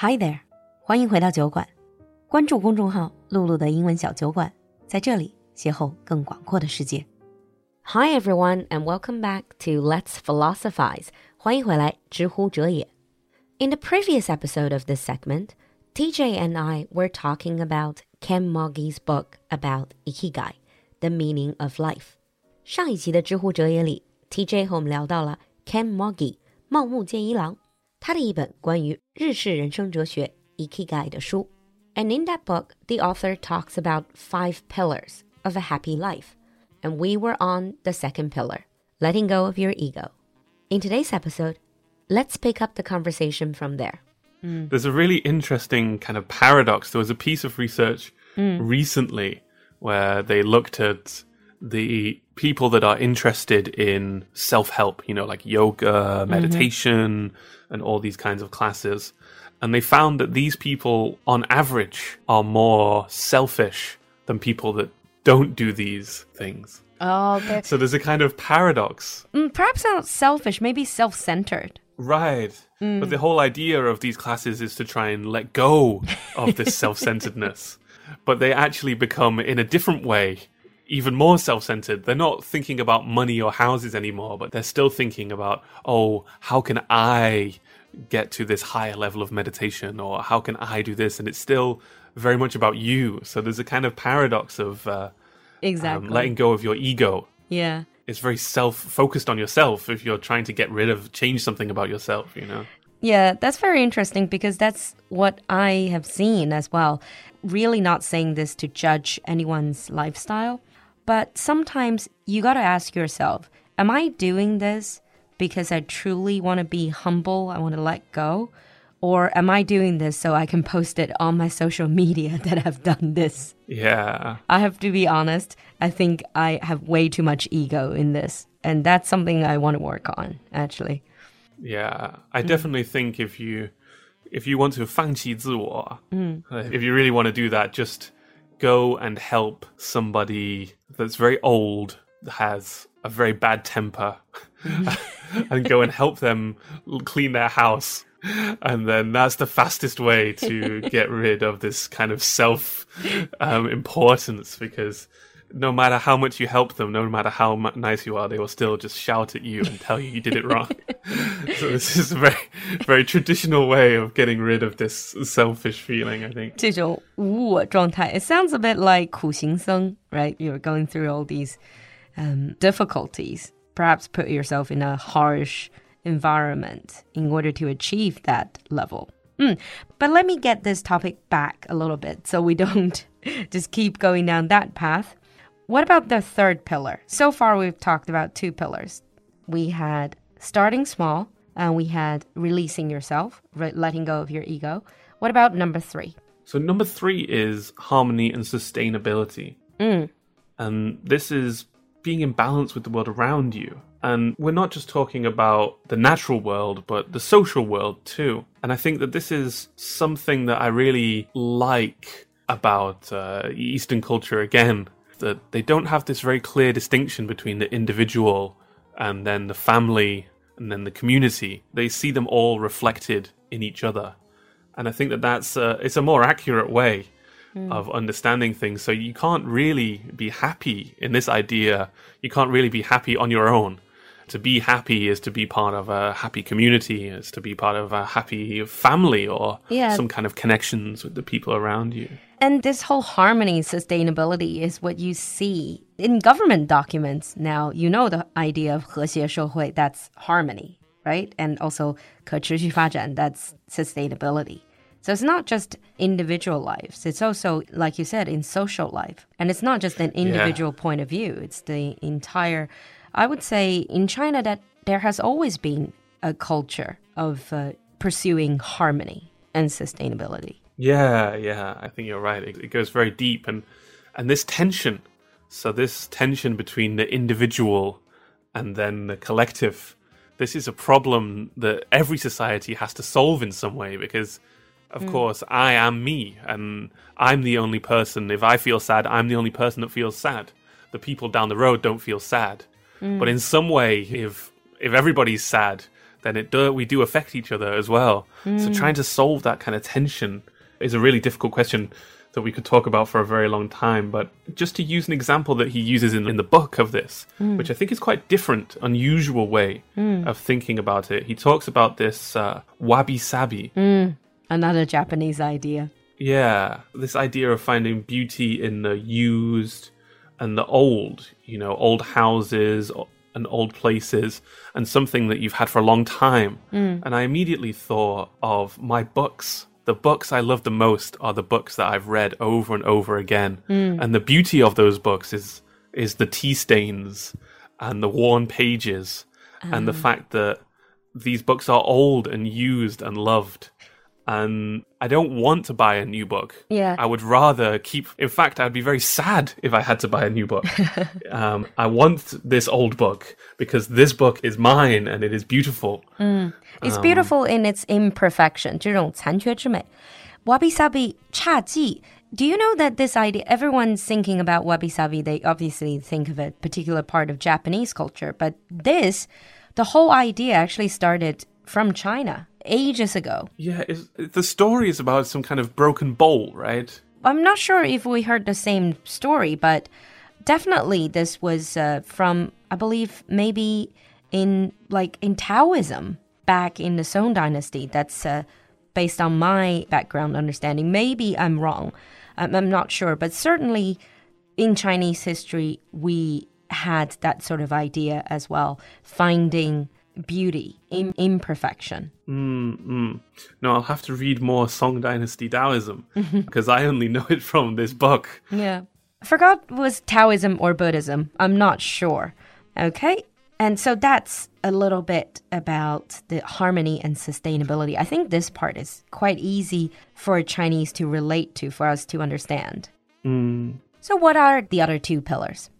Hi there，欢迎回到酒馆，关注公众号“璐璐的英文小酒馆”，在这里邂逅更广阔的世界。Hi everyone and welcome back to Let's Philosophize，欢迎回来，知乎哲也。In the previous episode of this segment, TJ and I were talking about Ken Mogi's book about Ikigai, The Meaning of Life。上一集的知乎哲也里，TJ 和我们聊到了 Ken Mogi 茂木健一郎。他的一本关于日式人生哲学 ikigai 的书。And in that book, the author talks about five pillars of a happy life. And we were on the second pillar, letting go of your ego. In today's episode, let's pick up the conversation from there. There's a really interesting kind of paradox. There was a piece of research recently where they looked at the people that are interested in self help, you know, like yoga, meditation, and all these kinds of classes. And they found that these people, on average, are more selfish than people that don't do these things. Oh, they're, So there's a kind of paradox. mm, perhaps not selfish, maybe self-centered. Right. But the whole idea of these classes is to try and let go of this self centeredness. But they actually become, in a different way, even more self centered. They're not thinking about money or houses anymore, but they're still thinking about, oh, how can I get to this higher level of meditation? Or how can I do this? And it's still very much about you. So there's a kind of paradox of uh, Exactly. um, letting go of your ego. yeah. It's very self focused on yourself if you're trying to get rid of, change something about yourself, you know? Yeah, that's very interesting because that's what I have seen as well. Really not saying this to judge anyone's lifestyle, but sometimes you got to ask yourself, am I doing this because I truly want to be humble, I want to let go? Or am I doing this so I can post it on my social media that I've done this? Yeah. I have to be honest, I think I have way too much ego in this. And that's something I want to work on, actually. Yeah, I definitely think if you if you want to 放弃自我, uh, if you really want to do that, just go and help somebody that's very old, has a very bad temper, and go and help them clean their house. And then that's the fastest way to get rid of this kind of self um, importance because no matter how much you help them, no matter how mu- nice you are, they will still just shout at you and tell you you did it wrong. so this is a very, very traditional way of getting rid of this selfish feeling. I think. 这种无我状态, it sounds a bit like 苦行僧, right? You're going through all these um, difficulties. Perhaps put yourself in a harsh environment in order to achieve that level. Mm, But let me get this topic back a little bit so we don't just keep going down that path. What about the third pillar? So far, we've talked about two pillars. We had starting small, and we had releasing yourself, re- letting go of your ego. What about number three? So number three is harmony and sustainability. And this is being in balance with the world around you. And we're not just talking about the natural world, but the social world too. And I think that this is something that I really like about uh, Eastern culture again, that they don't have this very clear distinction between the individual and then the family and then the community. They see them all reflected in each other and I think that that's a, it's a more accurate way hmm. of understanding things. So you can't really be happy in this idea. You can't really be happy on your own To be happy is to be part of a happy community, is to be part of a happy family or Yeah. some kind of connections with the people around you. And this whole harmony, sustainability is what you see in government documents now. You know the idea of 和谐社会, that's harmony, right? And also 可持续发展, that's sustainability. So it's not just individual lives. It's also, like you said, in social life. And it's not just an individual point of view. It's the entire, I would say in China that there has always been a culture of uh, pursuing harmony and sustainability. Yeah, yeah, I think you're right. It, it goes very deep, and and this tension. So this tension between the individual and then the collective. This is a problem that every society has to solve in some way because, of course, I am me, and I'm the only person. If I feel sad, I'm the only person that feels sad. The people down the road don't feel sad. But in some way, if if everybody's sad, then it do, we do affect each other as well. Mm. So trying to solve that kind of tension is a really difficult question that we could talk about for a very long time. But just to use an example that he uses in, in the book of this, mm. which I think is quite different, unusual way mm. of thinking about it, he talks about this uh, wabi sabi. Mm. Another Japanese idea. Yeah, this idea of finding beauty in the used and the old, you know, old houses and old places and something that you've had for a long time. Mm. And I immediately thought of my books the books I love the most are the books that I've read over and over again. Mm. And the beauty of those books is is the tea stains and the worn pages and the ah. fact that these books are old and used and loved and I don't want to buy a new book. Yeah. I would rather keep. In fact, I'd be very sad if I had to buy a new book. um, I want this old book because this book is mine and it is beautiful. Mm. It's um, beautiful in its imperfection. 这种残缺之美. Wabi sabi 侘寂 do you know that this idea, everyone's thinking about wabi sabi, they obviously think of a particular part of Japanese culture, but this, the whole idea actually started from China ages ago. Yeah, the story is about some kind of broken bowl, right? I'm not sure if we heard the same story, but definitely this was uh, from, I believe, maybe in like in Taoism back in the Song Dynasty. That's uh, based on my background understanding. Maybe I'm wrong. I'm, I'm not sure, but certainly in Chinese history, we had that sort of idea as well, finding beauty in imperfection. Mm, mm. No, I'll have to read more Song Dynasty Taoism because I only know it from this book. Yeah. I forgot was Taoism or Buddhism. I'm not sure. Okay. And so that's a little bit about the harmony and sustainability. I think this part is quite easy for Chinese to relate to, for us to understand. Mm. So, what are the other two pillars?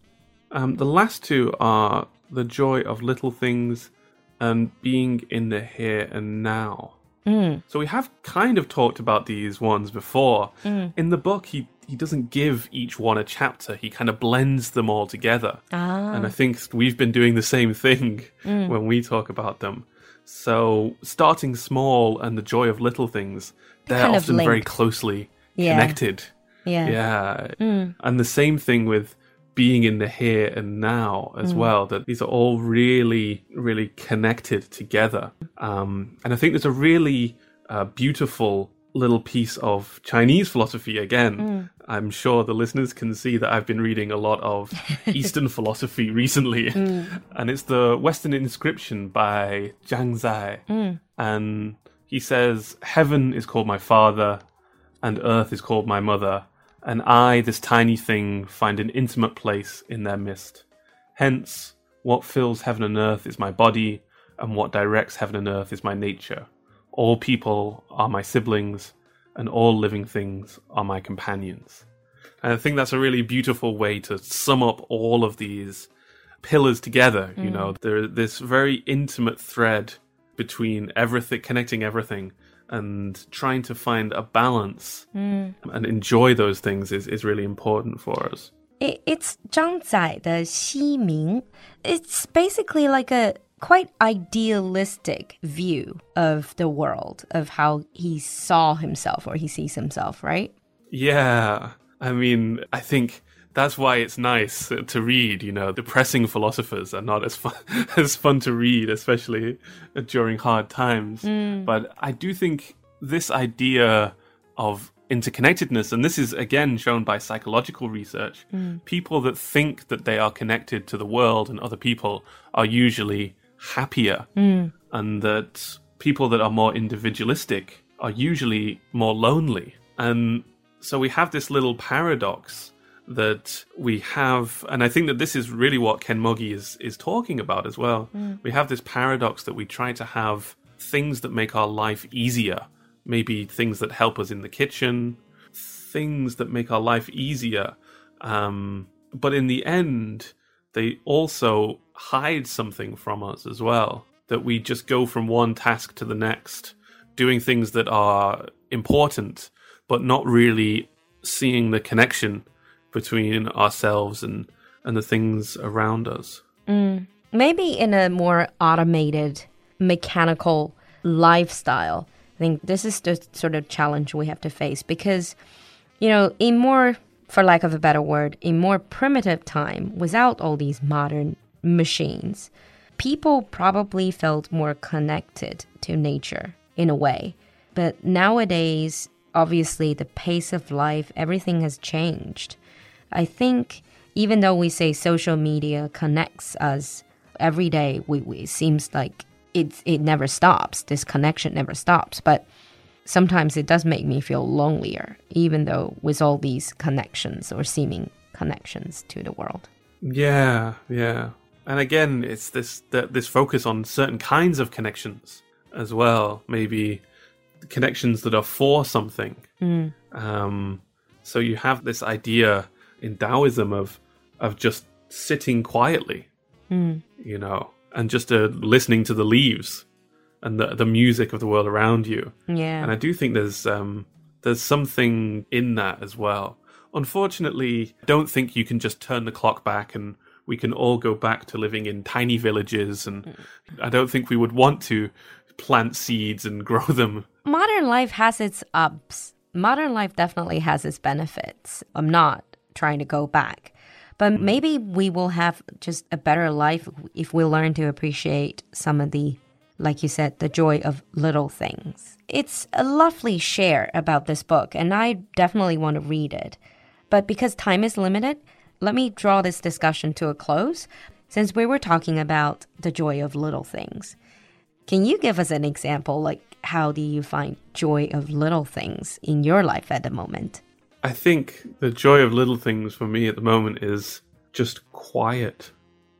Um, the last two are the joy of little things and being in the here and now. Mm. So we have kind of talked about these ones before. Mm. In the book, he he doesn't give each one a chapter. He kind of blends them all together. Ah. And I think we've been doing the same thing mm. when we talk about them. So starting small and the joy of little things, they're kind often very closely yeah. connected. Yeah. Yeah. Mm. And the same thing with being in the here and now as mm. well that these are all really really connected together um, and i think there's a really uh, beautiful little piece of chinese philosophy again mm. i'm sure the listeners can see that i've been reading a lot of eastern philosophy recently mm. and it's the western inscription by zhang zai mm. and he says heaven is called my father and earth is called my mother and I, this tiny thing, find an intimate place in their midst. Hence, what fills heaven and earth is my body, and what directs heaven and earth is my nature. All people are my siblings, and all living things are my companions. And I think that's a really beautiful way to sum up all of these pillars together. Mm. You know, there's this very intimate thread between everything, connecting everything and trying to find a balance mm. and enjoy those things is, is really important for us. It, it's Zhang Zai, the Xi Ming. It's basically like a quite idealistic view of the world, of how he saw himself or he sees himself, right? Yeah. I mean, I think that's why it's nice to read. You know, depressing philosophers are not as fun as fun to read, especially during hard times. Mm. But I do think this idea of interconnectedness, and this is again shown by psychological research, mm. people that think that they are connected to the world and other people are usually happier, mm. and that people that are more individualistic are usually more lonely. And so we have this little paradox that we have, and I think that this is really what Ken Mogi is is talking about as well. Mm. We have this paradox that we try to have things that make our life easier, maybe things that help us in the kitchen, things that make our life easier, um, but in the end, they also hide something from us as well. That we just go from one task to the next, doing things that are important, but not really seeing the connection between ourselves and and the things around us. Mm. Maybe in a more automated mechanical lifestyle. I think this is the sort of challenge we have to face because, you know, in more, for lack of a better word, in more primitive time, without all these modern machines, people probably felt more connected to nature in a way. But nowadays, obviously, the pace of life, everything has changed. I think even though we say social media connects us every day, we, we it seems like it it never stops. This connection never stops. But sometimes it does make me feel lonelier, even though with all these connections or seeming connections to the world. Yeah, yeah. And again, it's this this focus on certain kinds of connections as well. Maybe connections that are for something. Mm. Um, so you have this idea in Taoism of of just sitting quietly, mm. you know, and just uh, listening to the leaves and the the music of the world around you. Yeah, and I do think there's um, there's something in that as well. Unfortunately, I don't think you can just turn the clock back and we can all go back to living in tiny villages and mm. I don't think we would want to plant seeds and grow them. Modern life has its ups. Modern life definitely has its benefits. I'm not trying to go back. But mm. maybe we will have just a better life if we learn to appreciate some of the, like you said, the joy of little things. It's a lovely share about this book, and I definitely want to read it. But because time is limited, let me draw this discussion to a close since we were talking about the joy of little things. Can you give us an example? Like, how do you find joy of little things in your life at the moment? I think the joy of little things for me at the moment is just quiet.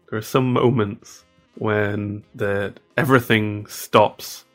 There are some moments when that everything stops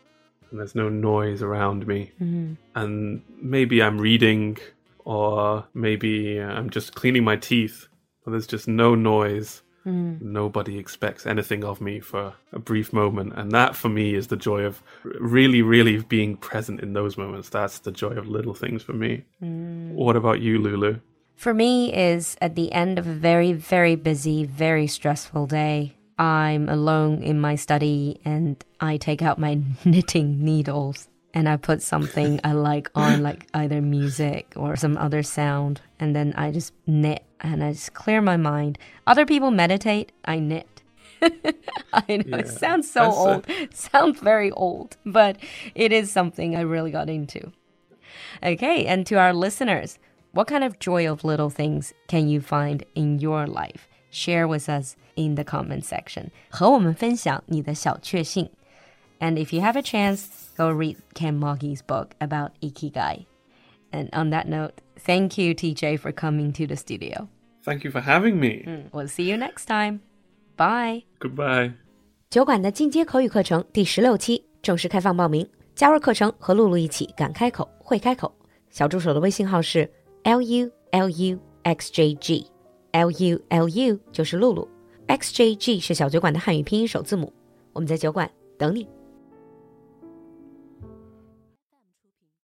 and there's no noise around me. Mm-hmm. And maybe I'm reading or maybe I'm just cleaning my teeth, but there's just no noise Mm. Nobody expects anything of me for a brief moment. And that for me is the joy of really, really being present in those moments. That's the joy of little things for me. Mm. What about you, Lulu? For me is at the end of a very, very busy, very stressful day. I'm alone in my study and I take out my knitting needles and I put something I like on, like either music or some other sound, and then I just knit and I just clear my mind. Other people meditate, I knit. I know yeah, it sounds so old. A... sounds very old, but it is something I really got into. Okay, and to our listeners, what kind of joy of little things can you find in your life? Share with us in the comment section. 和我们分享你的小确幸. And if you have a chance, go read Ken Mogi's book about Ikigai. And on that note, thank you, TJ, for coming to the studio. Thank you for having me. We'll see you next time. Bye. Goodbye. 酒馆的进阶口语课程第十六期正式开放报名，加入课程和璐璐一起敢开口会开口。小助手的微信号是 l u l u x j g l u l u 就是璐璐，x j g 是小酒馆的汉语拼音首字母。我们在酒馆等你。